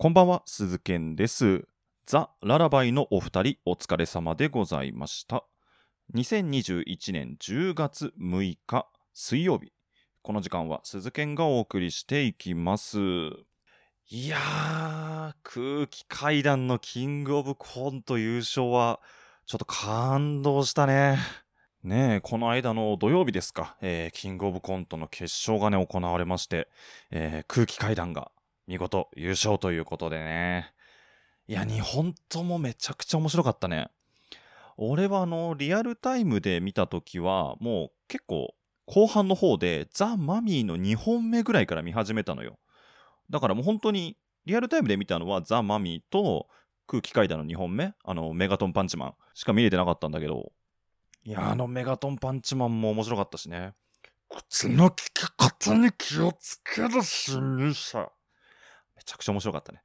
こんばんは、鈴健です。ザ・ララバイのお二人、お疲れ様でございました。2021年10月6日、水曜日。この時間は鈴健がお送りしていきます。いやー、空気階段のキングオブコント優勝は、ちょっと感動したね。ねえ、この間の土曜日ですか、えーキングオブコントの決勝がね、行われまして、えー空気階段が見事優勝ということでね。いや、2本ともめちゃくちゃ面白かったね。俺はあの、リアルタイムで見たときは、もう結構後半の方でザ・マミーの2本目ぐらいから見始めたのよ。だからもう本当にリアルタイムで見たのはザ・マミーと空気階段の2本目、あの、メガトンパンチマンしか見れてなかったんだけど、いや、あのメガトンパンチマンも面白かったしね。口の利き方に気をつける侵入者。めちゃくちゃ面白かったね。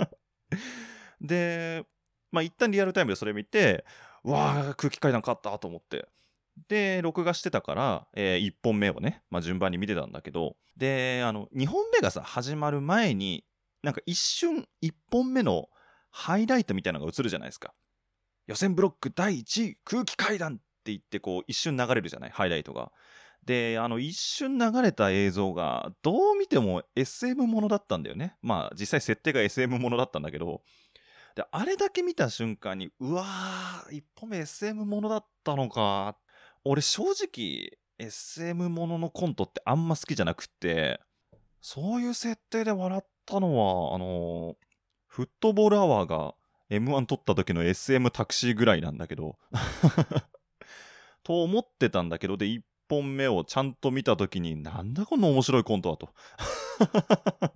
で、まあ一旦リアルタイムでそれ見て、わあ、空気階段勝ったと思って。で、録画してたから、え1本目をね、まあ順番に見てたんだけど、で、あの、2本目がさ、始まる前に、なんか一瞬1本目のハイライトみたいなのが映るじゃないですか。予選ブロック第1位、空気階段って言って、こう、一瞬流れるじゃないハイライトが。で、あの、一瞬流れた映像が、どう見ても SM ものだったんだよね。まあ、実際設定が SM ものだったんだけど、で、あれだけ見た瞬間に、うわー、一歩目 SM ものだったのか。俺、正直、SM もののコントってあんま好きじゃなくって、そういう設定で笑ったのは、あのフットボールアワーが M1 取った時の SM タクシーぐらいなんだけど、と思ってたんだけど、で、1本目をちゃんと見た時に、なんだこの面白いコントはと。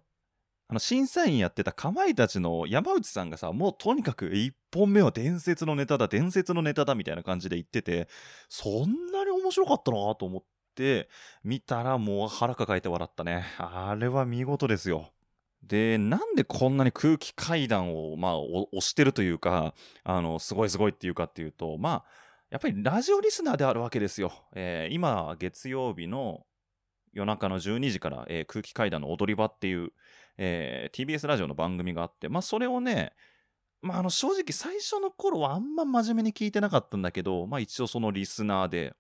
あの、審査員やってたかまいたちの山内さんがさ、もうとにかく1本目は伝説のネタだ、伝説のネタだみたいな感じで言ってて、そんなに面白かったなと思って、見たらもう腹抱えて笑ったね。あれは見事ですよ。で、なんでこんなに空気階段を、まあ、押してるというか、あの、すごいすごいっていうかっていうと、まあ、やっぱりラジオリスナーであるわけですよ。えー今、月曜日の夜中の12時から、えー空気階段の踊り場っていう、えー TBS ラジオの番組があって、まあ、それをね、まあ、あの、正直最初の頃はあんま真面目に聞いてなかったんだけど、まあ、一応そのリスナーで、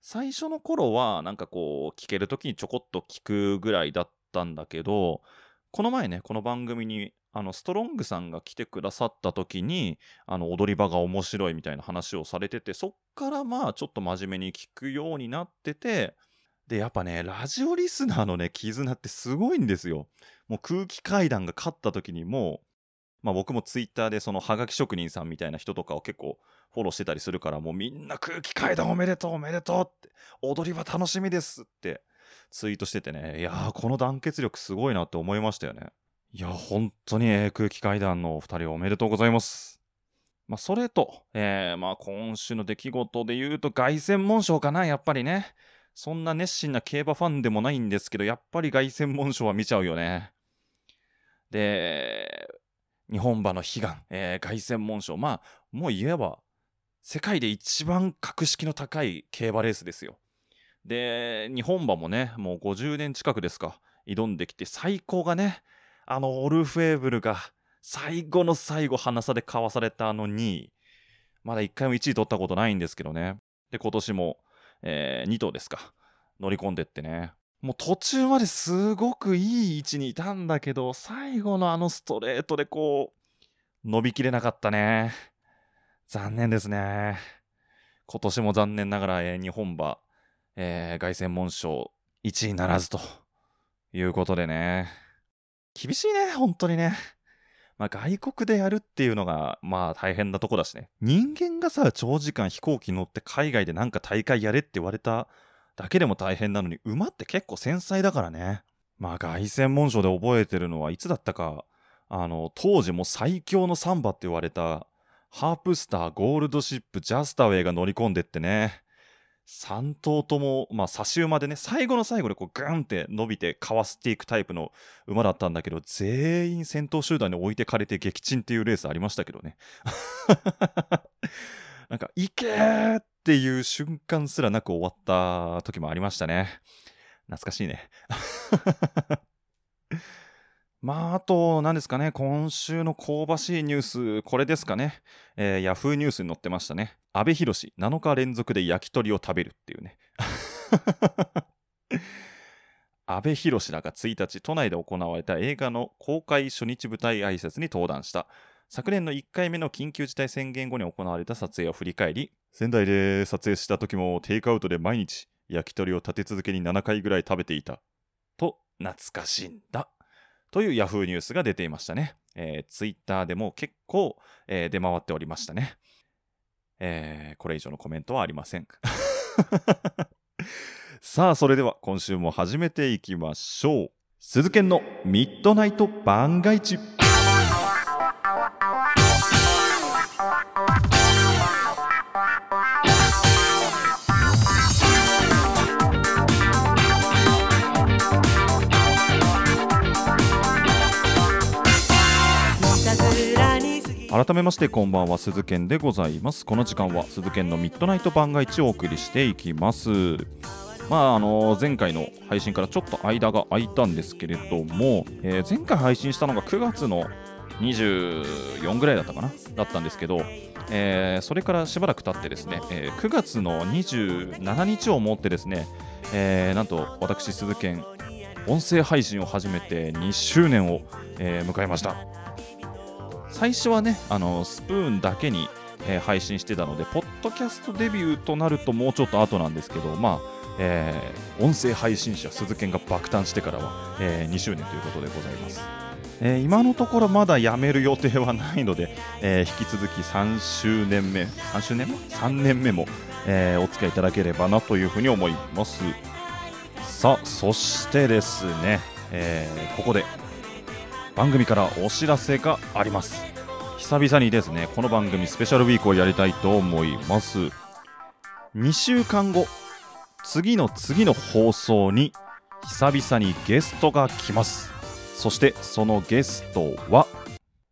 最初の頃はなんかこう、聞ける時にちょこっと聞くぐらいだったんだけど、この前ね、この番組に、あの、ストロングさんが来てくださった時に、あの、踊り場が面白いみたいな話をされてて、そっからまあ、ちょっと真面目に聞くようになってて、で、やっぱね、ラジオリスナーのね、絆ってすごいんですよ。もう空気階段が勝った時にもう、まあ僕もツイッターでそのハガキ職人さんみたいな人とかを結構フォローしてたりするから、もうみんな空気階段おめでとうおめでとうって、踊り場楽しみですってツイートしててね、いやー、この団結力すごいなって思いましたよね。いや、本当に、えー空気階段のお二人おめでとうございます。まあ、それと、えーまあ、今週の出来事で言うと、凱旋門賞かな、やっぱりね。そんな熱心な競馬ファンでもないんですけど、やっぱり凱旋門賞は見ちゃうよね。で、日本馬の悲願、えー凱旋門賞。まあ、もう言えば、世界で一番格式の高い競馬レースですよ。で、日本馬もね、もう50年近くですか、挑んできて、最高がね、あのオルフェーブルが最後の最後、鼻差でかわされたあの2位。まだ1回も1位取ったことないんですけどね。で、今年も、え2頭ですか、乗り込んでってね。もう途中まですごくいい位置にいたんだけど、最後のあのストレートでこう、伸びきれなかったね。残念ですね。今年も残念ながら、えー日本馬、えー凱旋門賞1位ならずということでね。厳しいね、本当にね。まあ外国でやるっていうのが、まあ大変なとこだしね。人間がさ、長時間飛行機乗って海外でなんか大会やれって言われただけでも大変なのに、馬って結構繊細だからね。まあ凱旋門賞で覚えてるのはいつだったか、あの、当時も最強のサンバって言われた、ハープスター、ゴールドシップ、ジャスタウェイが乗り込んでってね。3頭とも、まあ、差し馬でね、最後の最後でこう、グーンって伸びてかわしていくタイプの馬だったんだけど、全員先頭集団に置いてかれて撃沈っていうレースありましたけどね。なんか、いけーっていう瞬間すらなく終わった時もありましたね。懐かしいね。まあ、あと、何ですかね、今週の香ばしいニュース、これですかね。えー、ヤフーニュースに載ってましたね。阿部寛、7日連続で焼き鳥を食べるっていうね。阿部寛らが1日、都内で行われた映画の公開初日舞台挨拶に登壇した。昨年の1回目の緊急事態宣言後に行われた撮影を振り返り、仙台で撮影した時もテイクアウトで毎日焼き鳥を立て続けに7回ぐらい食べていた。と、懐かしいんだ。というヤフーニュースが出ていましたね。えー、ツイッターでも結構、えー、出回っておりましたね。えー、これ以上のコメントはありません。さあ、それでは今週も始めていきましょう。鈴研のミッドナイト番外地。改めましてこんばんは鈴健でございます。この時間は鈴健のミッドナイト番外地をお送りしていきます。まああの前回の配信からちょっと間が空いたんですけれども、えー、前回配信したのが9月の24ぐらいだったかな？だったんですけど、えー、それからしばらく経ってですね、えー、9月の27日をもってですね、えー、なんと私鈴健音声配信を始めて2周年を、えー、迎えました。最初はねあのスプーンだけに、えー、配信してたのでポッドキャストデビューとなるともうちょっと後なんですけどまあ、えー、音声配信者鈴研が爆誕してからは、えー、2周年ということでございます、えー、今のところまだ辞める予定はないので、えー、引き続き3周年目3周年目？3年目も、え、お付き合いいただければなというふうに思います。さあそしてですね、えー、ここで番組からお知らせがあります。久々にですねこの番組スペシャルウィークをやりたいと思います。2週間後次の次の放送に久々にゲストが来ます。そしてそのゲストは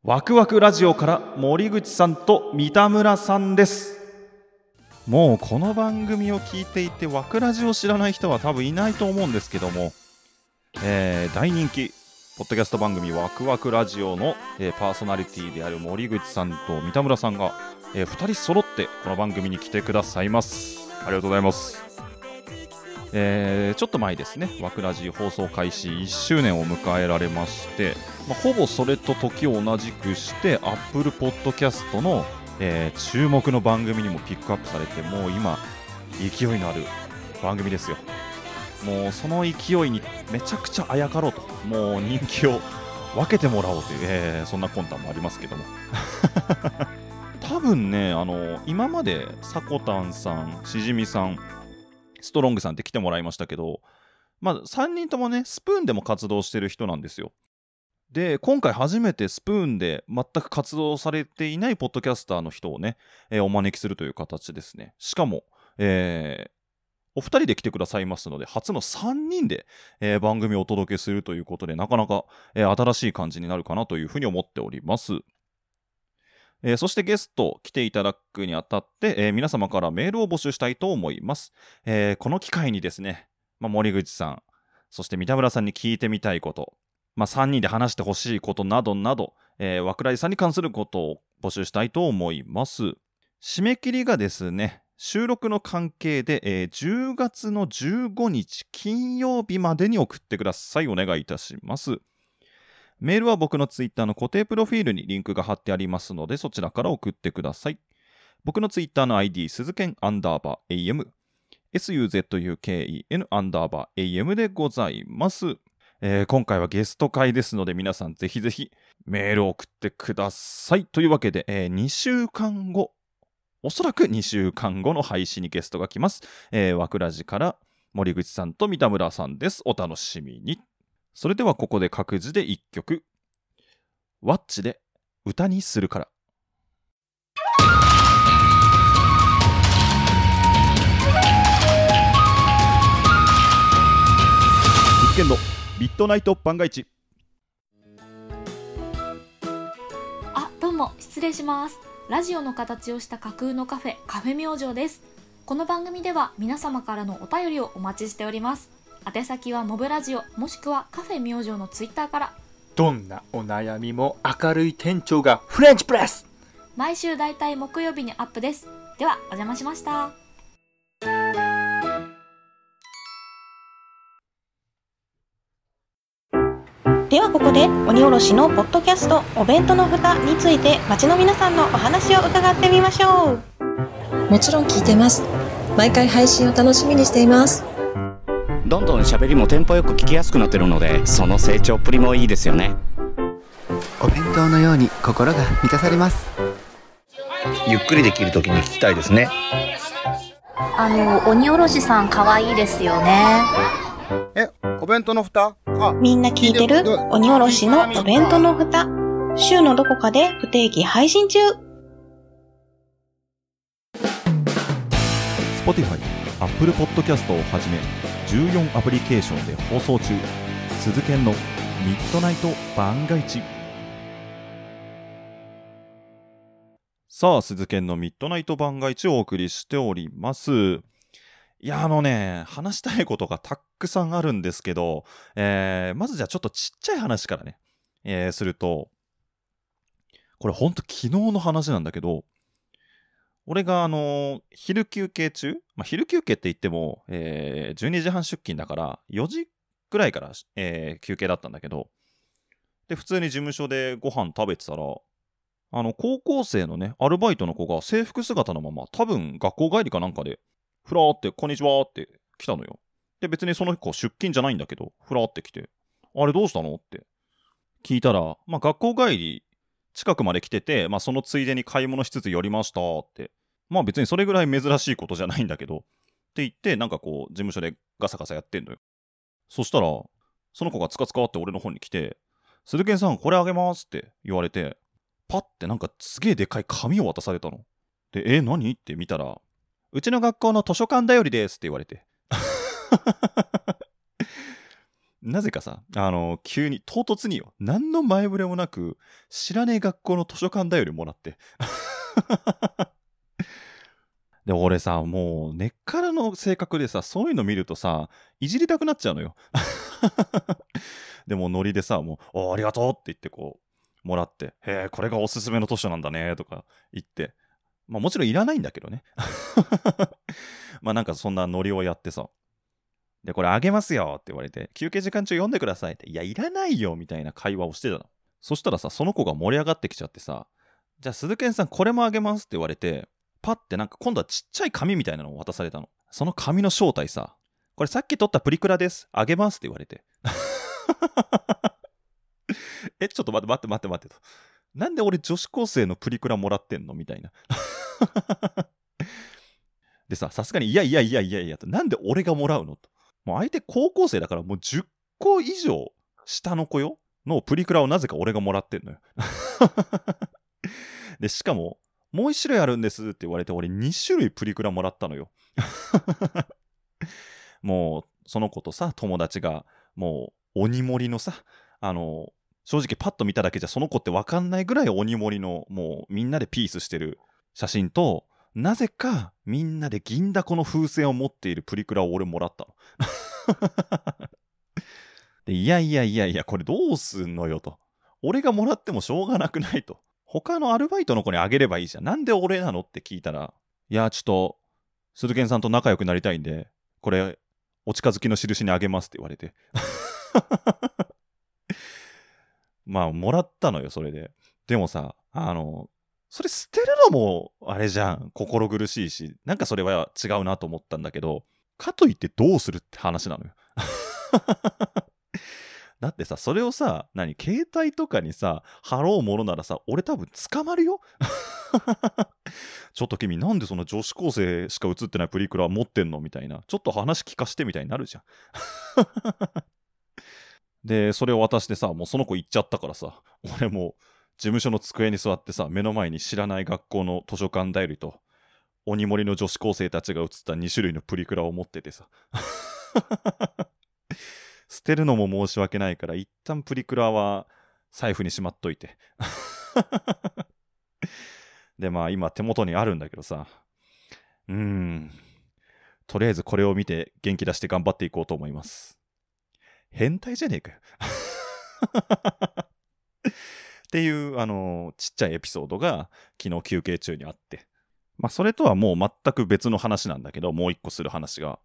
ワクワクラジオから森口さんと三田村さんです。もうこの番組を聞いていてワクラジを知らない人は多分いないと思うんですけども、えー、大人気ポッドキャスト番組ワクワクラジオの、えー、パーソナリティである森口さんと三田村さんが、えー、2人揃ってこの番組に来てくださいますありがとうございますえー、ちょっと前ですね、ワクラジ放送開始1周年を迎えられまして、まあ、ほぼそれと時を同じくして、Apple Podcast の、えー、注目の番組にもピックアップされて、もう今、勢いのある番組ですよ。もうその勢いにめちゃくちゃあやかろうと、もう人気を分けてもらおうという、えー、そんな魂胆もありますけども。多分ね、あの今までさこたんさん、しじみさん、ストロングさんって来てもらいましたけど、まあ、3人ともね、スプーンでも活動してる人なんですよ。で、今回初めてスプーンで全く活動されていないポッドキャスターの人をね、えー、お招きするという形ですね。しかも、えー、お二人で来てくださいますので、初の3人で、えー、番組をお届けするということで、なかなか、えー、新しい感じになるかなというふうに思っております。えー、そしてゲスト来ていただくにあたって、えー、皆様からメールを募集したいと思います。えー、この機会にですね、まあ、森口さん、そして三田村さんに聞いてみたいこと、まあ、3人で話してほしいことなどなど、えー、和倉井さんに関することを募集したいと思います。締め切りがですね、収録の関係で、えー、10月の15日金曜日までに送ってください。お願いいたします。メールは僕のツイッターの固定プロフィールにリンクが貼ってありますので、そちらから送ってください。僕のツイッターの ID、鈴剣アンダーバー AM、suzuken アンダーバー AM でございます。えー、今回はゲスト会ですので、皆さんぜひぜひメールを送ってください。というわけで、えー、2週間後、おそらく2週間後の配信にゲストが来ます。えー、わくらじから森口さんと三田村さんです。お楽しみに。それではここで各自で1曲。ワッチで歌にするから。実験のミッドナイト番外地。あ、どうも失礼します。ラジオの形をした架空のカフェカフェ明星です。この番組では皆様からのお便りをお待ちしております。宛先はモブラジオもしくはカフェ明星のツイッターから。どんなお悩みも明るい店長がフレンチプレス。毎週だいたい木曜日にアップです。ではお邪魔しましたここで鬼おろしのポッドキャストお弁当の蓋について街の皆さんのお話を伺ってみましょう。もちろん聞いてます。毎回配信を楽しみにしています。どんどん喋りもテンポよく聞きやすくなってるのでその成長っぷりもいいですよね。お弁当のように心が満たされます。ゆっくりできる時に聞きたいですね。あの鬼おろしさん可愛いですよねえお弁当の蓋？あ。みんな聞いてる？鬼おろしのお弁当の蓋。週のどこかで不定期配信中。Spotify、Apple Podcast をはじめ14アプリケーションで放送中。鈴研のミッドナイト番外地さあ鈴研のミッドナイト番外地をお送りしておりますいやあのね話したいことがたくさんあるんですけど、えー、まずじゃあちょっとちっちゃい話からね、えー、するとこれほんと昨日の話なんだけど俺があのー、昼休憩中、まあ、昼休憩って言っても、えー、12時半出勤だから4時くらいから、えー、休憩だったんだけど、で、普通に事務所でご飯食べてたら、あの、高校生のね、アルバイトの子が制服姿のまま、多分学校帰りかなんかで、ふらーって、こんにちはって来たのよ。で、別にその子出勤じゃないんだけど、ふらーって来て、あれどうしたのって聞いたら、まあ、学校帰り、近くまで来てて、まあ、そのついでに買い物しつつ寄りましたってまあ別にそれぐらい珍しいことじゃないんだけど、って言って、なんかこう、事務所でガサガサやってんのよ。そしたら、その子がつかつかって俺の方に来て、鈴木さん、これあげますって言われて、パッてなんかすげえでかい紙を渡されたの。で、え、何？って見たら、うちの学校の図書館だよりですって言われて。なぜかさ、あの、急に、唐突によ、何の前触れもなく、知らねえ学校の図書館だよりもらって。で、俺さ、もう根っからの性格でさ、そういうの見るとさ、いじりたくなっちゃうのよ。でもノリでさ、もう、ありがとうって言ってこう、もらって、へえ、これがおすすめの図書なんだね、とか言って、まあもちろんいらないんだけどね。まあなんかそんなノリをやってさ、で、これあげますよって言われて、休憩時間中読んでくださいって、いや、いらないよみたいな会話をしてたの。そしたらさ、その子が盛り上がってきちゃってさ、じゃあ鈴研さんこれもあげますって言われて、パッてなんか今度はちっちゃい紙みたいなのを渡されたの。その紙の正体さ、これさっき撮ったプリクラです。あげますって言われて。え、ちょっと待って待って待って待ってと。なんで俺女子高生のプリクラもらってんの？みたいな。でさ、さすがにいやいやいやいやいやと、なんで俺がもらうのと。もう相手高校生だからもう10個以上下の子よのプリクラをなぜか俺がもらってんのよ。で、しかも、もう1種類あるんですって言われて、俺2種類プリクラもらったのよ。もう、その子とさ、友達が、もう、鬼盛りのさ、あの、正直パッと見ただけじゃその子ってわかんないぐらい鬼盛りの、もうみんなでピースしてる写真と、なぜかみんなで銀だこの風船を持っているプリクラを俺もらったの。でいやいやいやいや、これどうすんのよと。俺がもらってもしょうがなくないと。他のアルバイトの子にあげればいいじゃん。なんで俺なのって聞いたら、いや、ちょっと、鈴賢さんと仲良くなりたいんで、これ、お近づきの印にあげますって言われて。まあ、もらったのよ、それで。でもさ、あの、それ捨てるのも、あれじゃん。心苦しいし、なんかそれは違うなと思ったんだけど、かといってどうするって話なのよ。だってさ、それをさ、何、携帯とかにさ、貼ろうものならさ、俺多分捕まるよ ちょっと君、なんでその女子高生しか写ってないプリクラ持ってんの？みたいな。ちょっと話聞かしてみたいになるじゃん。で、それを渡してさ、もうその子行っちゃったからさ、俺も事務所の机に座ってさ、目の前に知らない学校の図書館だよりと、鬼盛りの女子高生たちが写った2種類のプリクラを持っててさ。捨てるのも申し訳ないから、一旦プリクラは財布にしまっといて。で、まあ今手元にあるんだけどさ、うーん、とりあえずこれを見て元気出して頑張っていこうと思います。変態じゃねえかよ。っていう、あの、ちっちゃいエピソードが昨日休憩中にあって。まあ、それとはもう全く別の話なんだけど、もう一個する話が。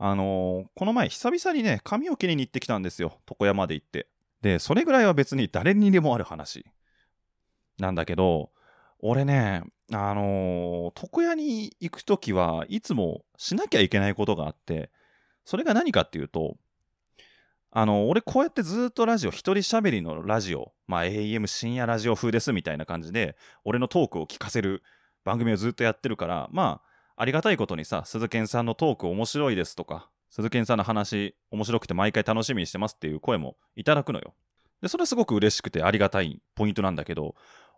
あのこの前久々にね、髪を切りに行ってきたんですよ。床屋まで行って。で、それぐらいは別に誰にでもある話。なんだけど、俺ね、あのー床屋に行くときはいつもしなきゃいけないことがあって、それが何かっていうと、あの、俺こうやってずっとラジオ、一人喋りのラジオ、まあ AM 深夜ラジオ風ですみたいな感じで、俺のトークを聞かせる番組をずっとやってるから、まあ、ありがたいことにさ、鈴賢さんのトーク面白いですとか、鈴賢さんの話面白くて毎回楽しみにしてますっていう声もいただくのよ。で、それはすごく嬉しくてありがたいポイントなんだけど、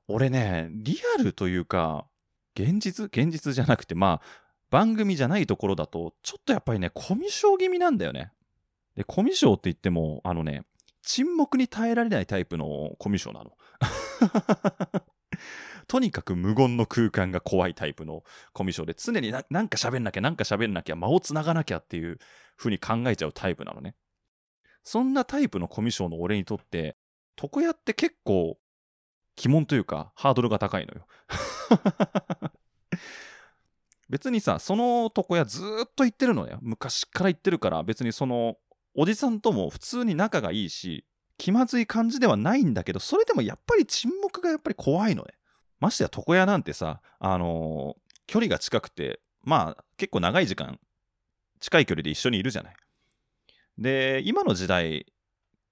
俺ね、リアルというか、現実現実じゃなくて、まあ、番組じゃないところだと、ちょっとやっぱりね、コミュ障気味なんだよね。で、コミュ障って言っても、あのね、沈黙に耐えられないタイプのコミュ障なの。とにかく無言の空間が怖いタイプのコミュ障で、常にななんか喋んなきゃ、なんか喋んなきゃ、間をつながなきゃっていう風に考えちゃうタイプなのね。そんなタイプのコミュ障の俺にとって、床屋って結構、鬼門というか、ハードルが高いのよ。別にさ、その床屋ずっと行ってるのよ。昔から行ってるから、別にその、おじさんとも普通に仲がいいし、気まずい感じではないんだけど、それでもやっぱり沈黙がやっぱり怖いのね。ましてや床屋なんてさ、あのー距離が近くて、まあ結構長い時間、近い距離で一緒にいるじゃない。で、今の時代、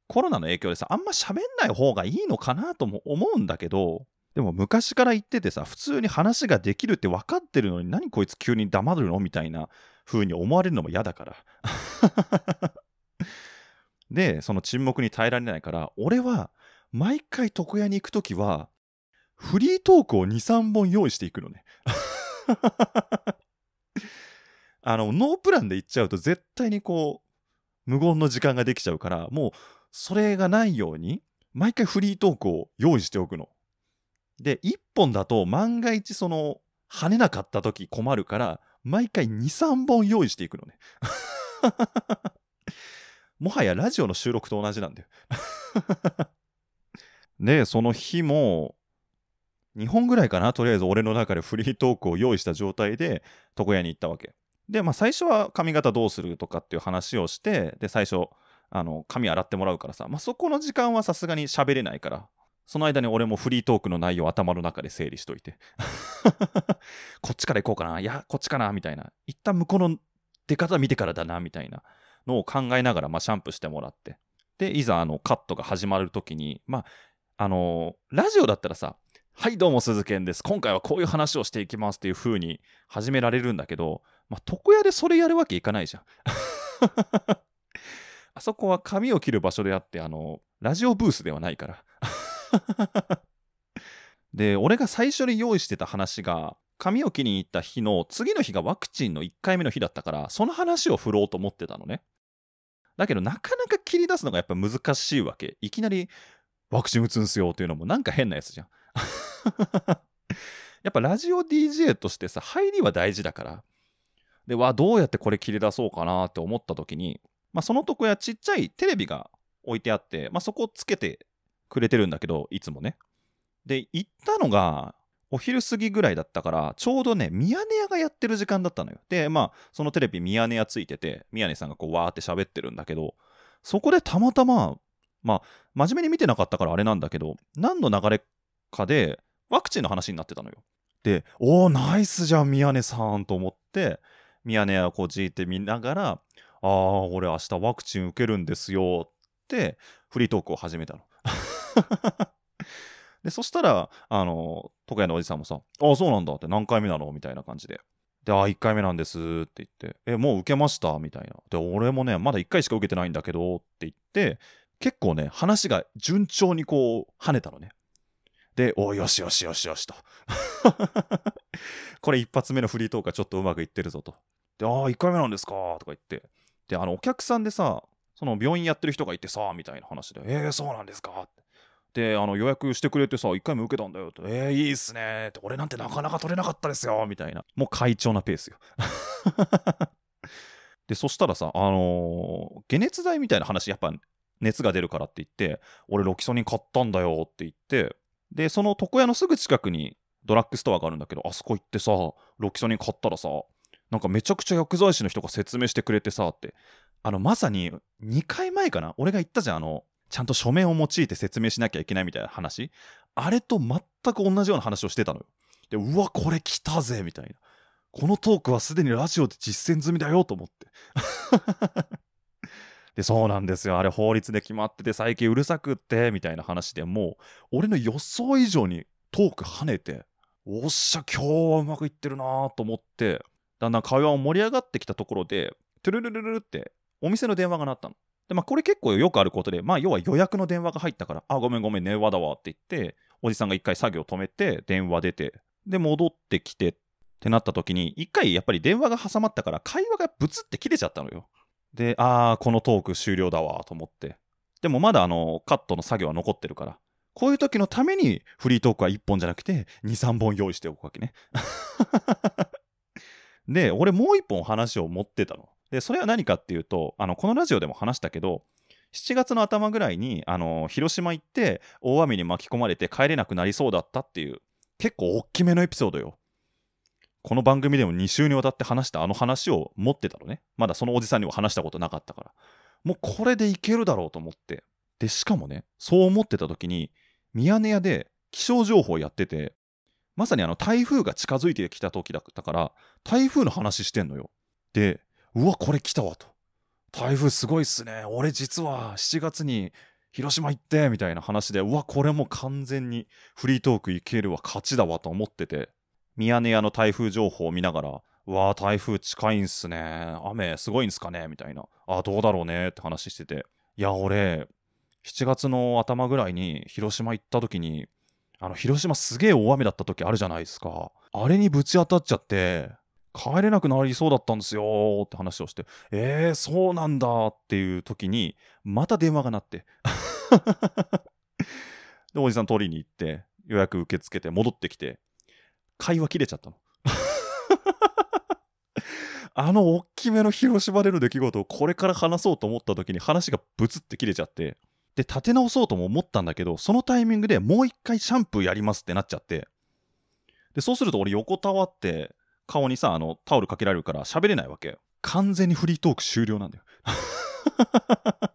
コロナの影響でさ、あんま喋んない方がいいのかなとも思うんだけど、でも昔から言っててさ、普通に話ができるって分かってるのに、何こいつ急に黙るのみたいな風に思われるのも嫌だから。で、その沈黙に耐えられないから、俺は毎回床屋に行くときは、フリートークを2、3本用意していくのね。あの、ノープランで行っちゃうと絶対にこう、無言の時間ができちゃうから、もう、それがないように、毎回フリートークを用意しておくの。で、1本だと万が一その、跳ねなかった時困るから、毎回2、3本用意していくのね。もはやラジオの収録と同じなんだよ。で、その日も、2本ぐらいかな、とりあえず俺の中でフリートークを用意した状態で床屋に行ったわけ。で、まあ最初は髪型どうするとかっていう話をして、で、最初、あの、髪洗ってもらうからさ、まあそこの時間はさすがに喋れないから、その間に俺もフリートークの内容を頭の中で整理しといて。こっちから行こうかな、いや、こっちかな、みたいな。一旦向こうの出方見てからだな、みたいなのを考えながら、まあシャンプーしてもらって。で、いざあのカットが始まるときに、まあ、あのラジオだったらさ、はい、どうも、鈴賢です。今回はこういう話をしていきますっていう風に始められるんだけど、まあ、床屋でそれやるわけいかないじゃん。あそこは髪を切る場所であって、あの、ラジオブースではないから。で、俺が最初に用意してた話が、髪を切りに行った日の次の日がワクチンの1回目の日だったから、その話を振ろうと思ってたのね。だけど、なかなか切り出すのがやっぱ難しいわけ。いきなり、ワクチン打つんすよっていうのもなんか変なやつじゃん。やっぱラジオ DJ としてさ、入りは大事だから。で、わ、どうやってこれ切り出そうかなって思った時に、まあ、そのとこやちっちゃいテレビが置いてあって、まあ、そこをつけてくれてるんだけど、いつもね。で、行ったのが、お昼過ぎぐらいだったから、ちょうどね、ミヤネ屋がやってる時間だったのよ。で、まあ、そのテレビミヤネ屋ついてて、ミヤネさんがこう、わーって喋ってるんだけど、そこでたまたま、まあ、真面目に見てなかったからあれなんだけど、何の流れかで、ワクチンの話になってたのよ。で、おー、ナイスじゃん、宮根さんと思って、宮根をこうじーって見ながら、あー、俺明日ワクチン受けるんですよって、フリートークを始めたの。で、そしたら、あの、床屋のおじさんもさ、ああ、そうなんだって何回目なの？みたいな感じで。で、ああ、1回目なんですって言って、え、もう受けました？みたいな。で、俺もね、まだ1回しか受けてないんだけどって言って、結構ね、話が順調にこう、跳ねたのね。で、およしよしよしよしと。これ一発目のフリートークはちょっとうまくいってるぞと。で、ああ、1回目なんですか？とか言って。で、あの、お客さんでさ、その病院やってる人がいてさ、みたいな話で、えー、そうなんですか？って。で、あの、予約してくれてさ、1回目受けたんだよって、えー、いいっすね。って、俺なんてなかなか取れなかったですよ。みたいな。もう快調なペースよ。で、そしたらさ、あのー解熱剤みたいな話、やっぱ、熱が出るからって言って、俺ロキソニン買ったんだよって言って、で、その床屋のすぐ近くにドラッグストアがあるんだけど、あそこ行ってさ、ロキソニン買ったらさ、なんかめちゃくちゃ薬剤師の人が説明してくれてさって、あの、まさに2回前かな？俺が言ったじゃん、あの、ちゃんと書面を用いて説明しなきゃいけないみたいな話？あれと全く同じような話をしてたのよ。で、うわ、これ来たぜみたいな。このトークはすでにラジオで実践済みだよと思って。で、そうなんですよ。あれ法律で決まってて最近うるさくって、みたいな話でもう、俺の予想以上にトーク跳ねて、おっしゃ、今日はうまくいってるなと思って、だんだん会話も盛り上がってきたところで、トゥルルルルルってお店の電話が鳴ったの。で、まあこれ結構よくあることで、まあ要は予約の電話が入ったから、あ、ごめんごめん、電話だわって言って、おじさんが一回作業止めて、電話出て、で、戻ってきてってなった時に、一回やっぱり電話が挟まったから、会話がブツって切れちゃったのよ。で、あー、このトーク終了だわと思って。でもまだあの、カットの作業は残ってるから、こういう時のためにフリートークは1本じゃなくて、2、3本用意しておくわけね。で、俺もう1本話を持ってたの。で、それは何かっていうと、あの、このラジオでも話したけど、7月の頭ぐらいに、あの、広島行って、大雨に巻き込まれて帰れなくなりそうだったっていう、結構大きめのエピソードよ。この番組でも2週にわたって話したあの話を持ってたのね。まだそのおじさんには話したことなかったから。もうこれでいけるだろうと思って。で、しかもね、そう思ってた時に、ミヤネ屋で気象情報やってて、まさにあの台風が近づいてきた時だったから、台風の話してんのよ。で、うわ、これ来たわと。台風すごいっすね。俺実は7月に広島行って、みたいな話で、うわ、これも完全にフリートークいけるわ、勝ちだわと思ってて、ミヤネ屋の台風情報を見ながら、うわ、台風近いんすね。雨すごいんすかねみたいな。あ、どうだろうねって話してて。いや、俺、7月の頭ぐらいに広島行った時に、あの、広島すげえ大雨だった時あるじゃないですか。あれにぶち当たっちゃって、帰れなくなりそうだったんですよって話をして、えー、そうなんだっていう時に、また電話が鳴って。で、おじさん取りに行って、予約受け付けて戻ってきて、会話切れちゃったの。あの大きめの広島での出来事をこれから話そうと思った時に話がブツって切れちゃって、で、立て直そうとも思ったんだけど、そのタイミングでもう一回シャンプーやりますってなっちゃって、で、そうすると俺横たわって、顔にさ、あの、タオルかけられるから喋れないわけ。完全にフリートーク終了なんだよ。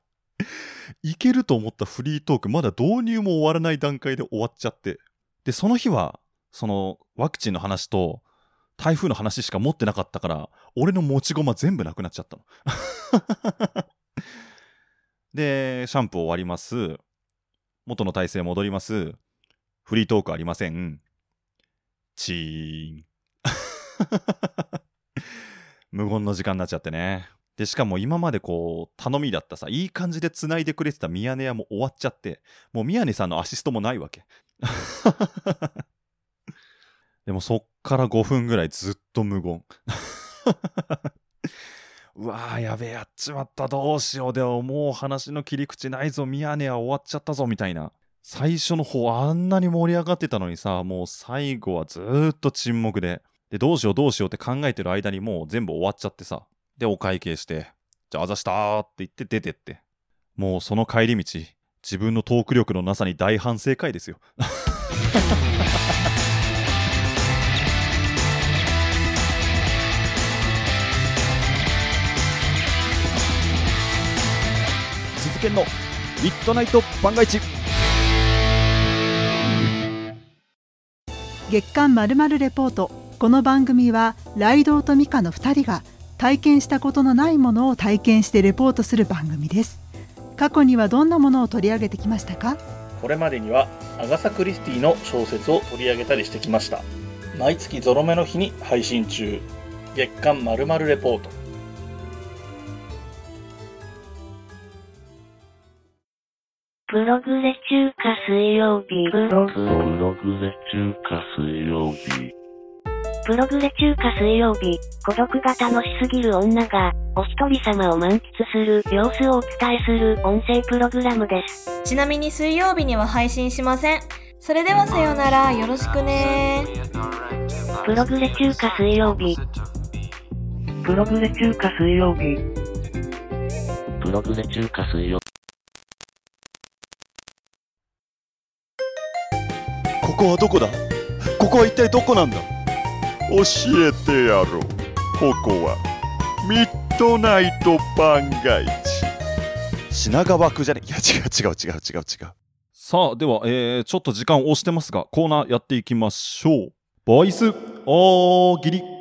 いけると思ったフリートーク、まだ導入も終わらない段階で終わっちゃって。で、その日は、その、ワクチンの話と、台風の話しか持ってなかったから、俺の持ち駒全部なくなっちゃったの。で、シャンプー終わります。元の体勢戻ります。フリートークありません。チーン。無言の時間になっちゃってね。で、しかも今までこう、頼みだったさ、いい感じで繋いでくれてたミヤネ屋も終わっちゃって、もう宮根さんのアシストもないわけ。でもそっから5分ぐらいずっと無言。うわーやべえやっちまったどうしようでももう話の切り口ないぞミヤネ屋終わっちゃったぞみたいな最初の方あんなに盛り上がってたのにさもう最後はずっと沈黙ででどうしようどうしようって考えてる間にもう全部終わっちゃってさ。でお会計してじゃああざしたーって言って出てって。もうその帰り道自分のトーク力のなさに大反省会ですよ。鈴研の。ミッドナイト番外地月刊まるまるレポートこの番組はライドウとミカの2人が体験したことのないものを体験してレポートする番組です。過去にはどんなものを取り上げてきましたか？これまでにはアガサ・クリスティの小説を取り上げたりしてきました。毎月ゾロ目の日に配信中。月刊まるまるレポート。プログレ中華水曜日。プロプログレ中華水曜日プログレ中華水曜日、孤独が楽しすぎる女が、お一人様を満喫する様子をお伝えする音声プログラムです。ちなみに水曜日には配信しません。それではさようなら、よろしくねプログレ中華水曜日。プログレ中華水曜日。プログレ中華水曜日。ここはどこだ？ここは一体どこなんだ？教えてやろう。ここはミッドナイト番外地品川区じゃね？いや違う違う違う違う違う。さあ、では、えー、ちょっと時間を押してますが、コーナーやっていきましょう。ボイス。大喜利。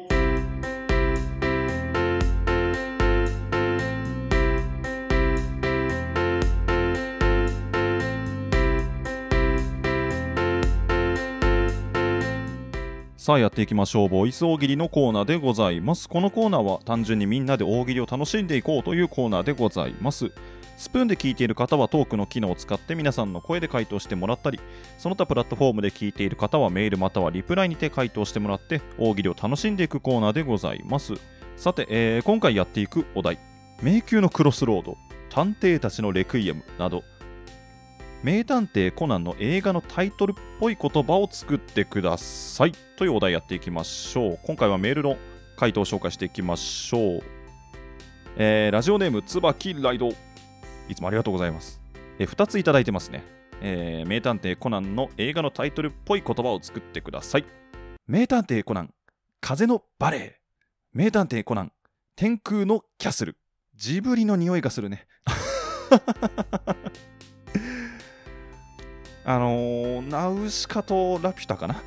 さあやっていきましょう。ボイス大喜利のコーナーでございます。このコーナーは単純にみんなで大喜利を楽しんでいこうというコーナーでございます。スプーンで聞いている方はトークの機能を使って皆さんの声で回答してもらったり、その他プラットフォームで聞いている方はメールまたはリプライにて回答してもらって大喜利を楽しんでいくコーナーでございます。さて、えー今回やっていくお題、迷宮のクロスロード、探偵たちのレクイエムなど、名探偵コナンの映画のタイトルっぽい言葉を作ってくださいというお題やっていきましょう。今回はメールの回答を紹介していきましょう。えーラジオネーム、椿ライド。いつもありがとうございます。え2ついただいてますね。えー名探偵コナンの映画のタイトルっぽい言葉を作ってください。名探偵コナン、風のバレエ。名探偵コナン、天空のキャスル。ジブリの匂いがするね。あのー、ナウシカとラピュタかな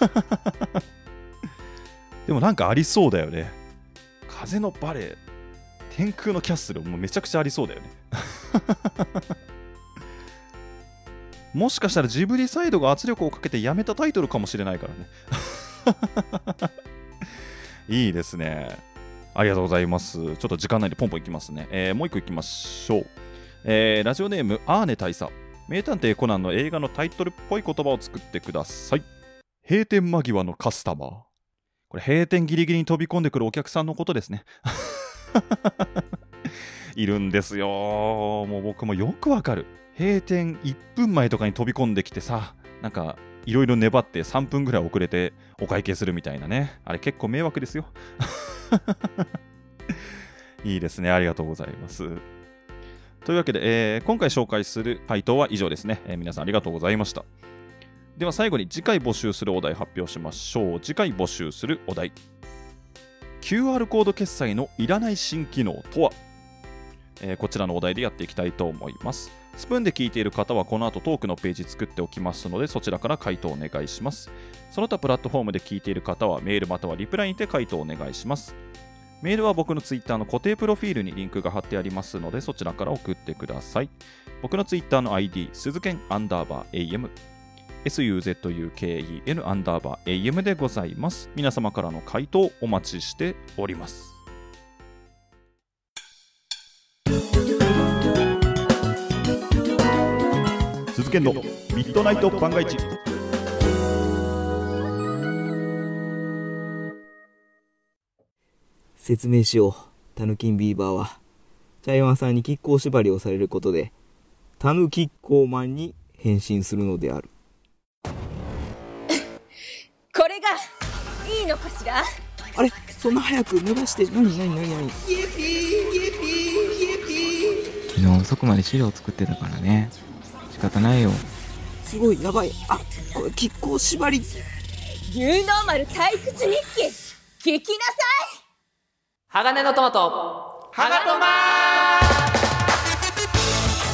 でもなんかありそうだよね。風のバレエ、天空のキャッスル、もうめちゃくちゃありそうだよね。もしかしたらジブリサイドが圧力をかけてやめたタイトルかもしれないからね。いいですね。ありがとうございます。ちょっと時間内でポンポンいきますね。えーもう一個いきましょう。えーラジオネーム、アーネ大佐。名探偵コナンの映画のタイトルっぽい言葉を作ってください。閉店間際のカスタマー。これ閉店ギリギリに飛び込んでくるお客さんのことですね。いるんですよ。もう僕もよくわかる。閉店1分前とかに飛び込んできてさ、なんかいろいろ粘って3分ぐらい遅れてお会計するみたいなね。あれ結構迷惑ですよ。いいですね。ありがとうございます。というわけで、えー今回紹介する回答は以上ですね、えー皆さんありがとうございました。では最後に次回募集するお題発表しましょう。次回募集するお題。QR コード決済のいらない新機能とは、えーこちらのお題でやっていきたいと思います。スプーンで聞いている方はこの後トークのページ作っておきますのでそちらから回答お願いします。その他プラットフォームで聞いている方はメールまたはリプライにて回答お願いします。メールは僕のツイッターの固定プロフィールにリンクが貼ってありますのでそちらから送ってください。僕のツイッターの ID、鈴剣アンダーバー AM、suzuken アンダーバー AM でございます。皆様からの回答お待ちしております。鈴剣のミッドナイト番外地。説明しよう。タヌキンビーバーは、茶山さんに亀甲縛りをされることで、タヌキッコーマンに変身するのである。らあれそんな早く脱がして、なになになになに昨日遅くまで資料作ってたからね。仕方ないよ。すごい、やばい。あ、これ亀甲縛り。ニューノーマル退屈日記。聞きなさい。鋼のトマト。ハガトマ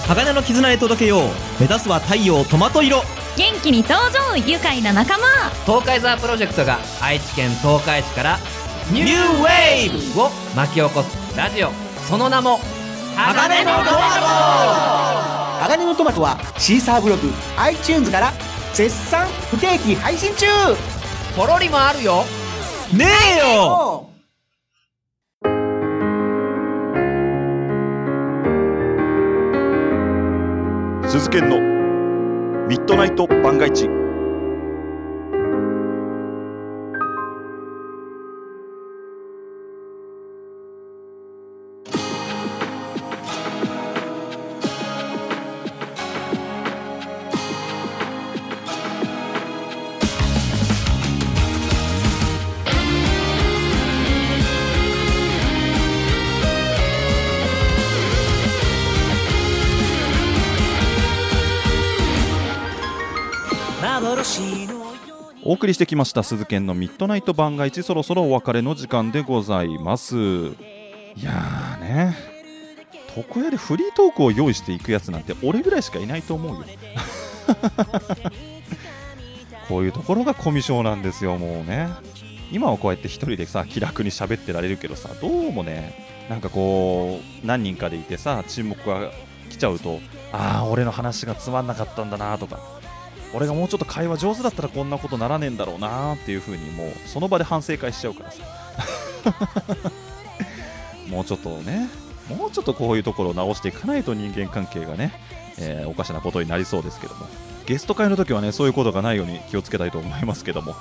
鋼の絆へ届けよう。目指すは太陽トマト色元気に登場愉快な仲間東海ザープロジェクトが愛知県東海市からニューウェーブを巻き起こすラジオ。その名も鋼のトマ鋼のトマトはシーサーブログ iTunes から絶賛不定期配信中。トポロリもあるよ。ねえよ。鈴研のミッドナイト番外地。送りしてきました鈴研のミッドナイト番外地そろそろお別れの時間でございます。いやーね床屋でフリートークを用意していくやつなんて俺ぐらいしかいないと思うよ。こういうところがコミュ障なんですよもうね。今はこうやって一人でさ気楽に喋ってられるけどさどうもねなんかこう何人かでいてさ沈黙が来ちゃうとああ俺の話がつまんなかったんだなとか。俺がもうちょっと会話上手だったらこんなことならねえんだろうなっていう風にもうその場で反省会しちゃうからさ。もうちょっとねもうちょっとこういうところを直していかないと人間関係がね、えーおかしなことになりそうですけども。ゲスト会の時はねそういうことがないように気をつけたいと思いますけども、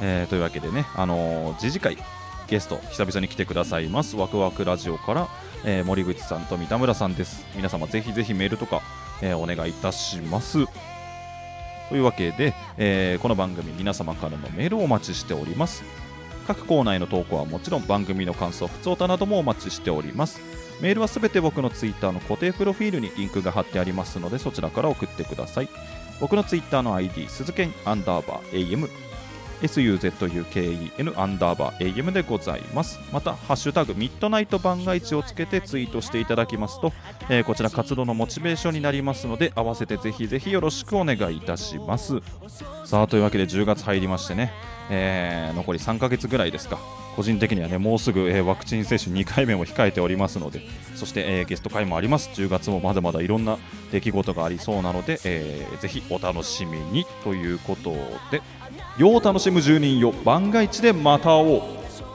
えーというわけでねあのー次次回ゲスト久々に来てくださいます。ワクワクラジオから、えー森口さんと三田村さんです。皆様ぜひぜひメールとか、えお願いいたします。というわけで、えーこの番組皆様からのメールをお待ちしております。各コーナーへの投稿はもちろん番組の感想、ふつおたなどもお待ちしております。メールはすべて僕のツイッターの固定プロフィールにリンクが貼ってありますのでそちらから送ってください。僕のツイッターの ID 鈴剣アンダーバー AM SUZUKEN アンダーバー AM でございます。またハッシュタグミッドナイト番外地をつけてツイートしていただきますと、えーこちら活動のモチベーションになりますので合わせてぜひぜひよろしくお願いいたします。さあというわけで10月入りましてね、えー残り3ヶ月ぐらいですか。個人的にはねもうすぐ、えーワクチン接種2回目も控えておりますのでそして、えーゲスト会もあります。10月もまだまだいろんな出来事がありそうなので、えーぜひお楽しみにということで。よう楽しむ住人よ万が一でまた会おう。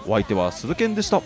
お相手は鈴賢でした。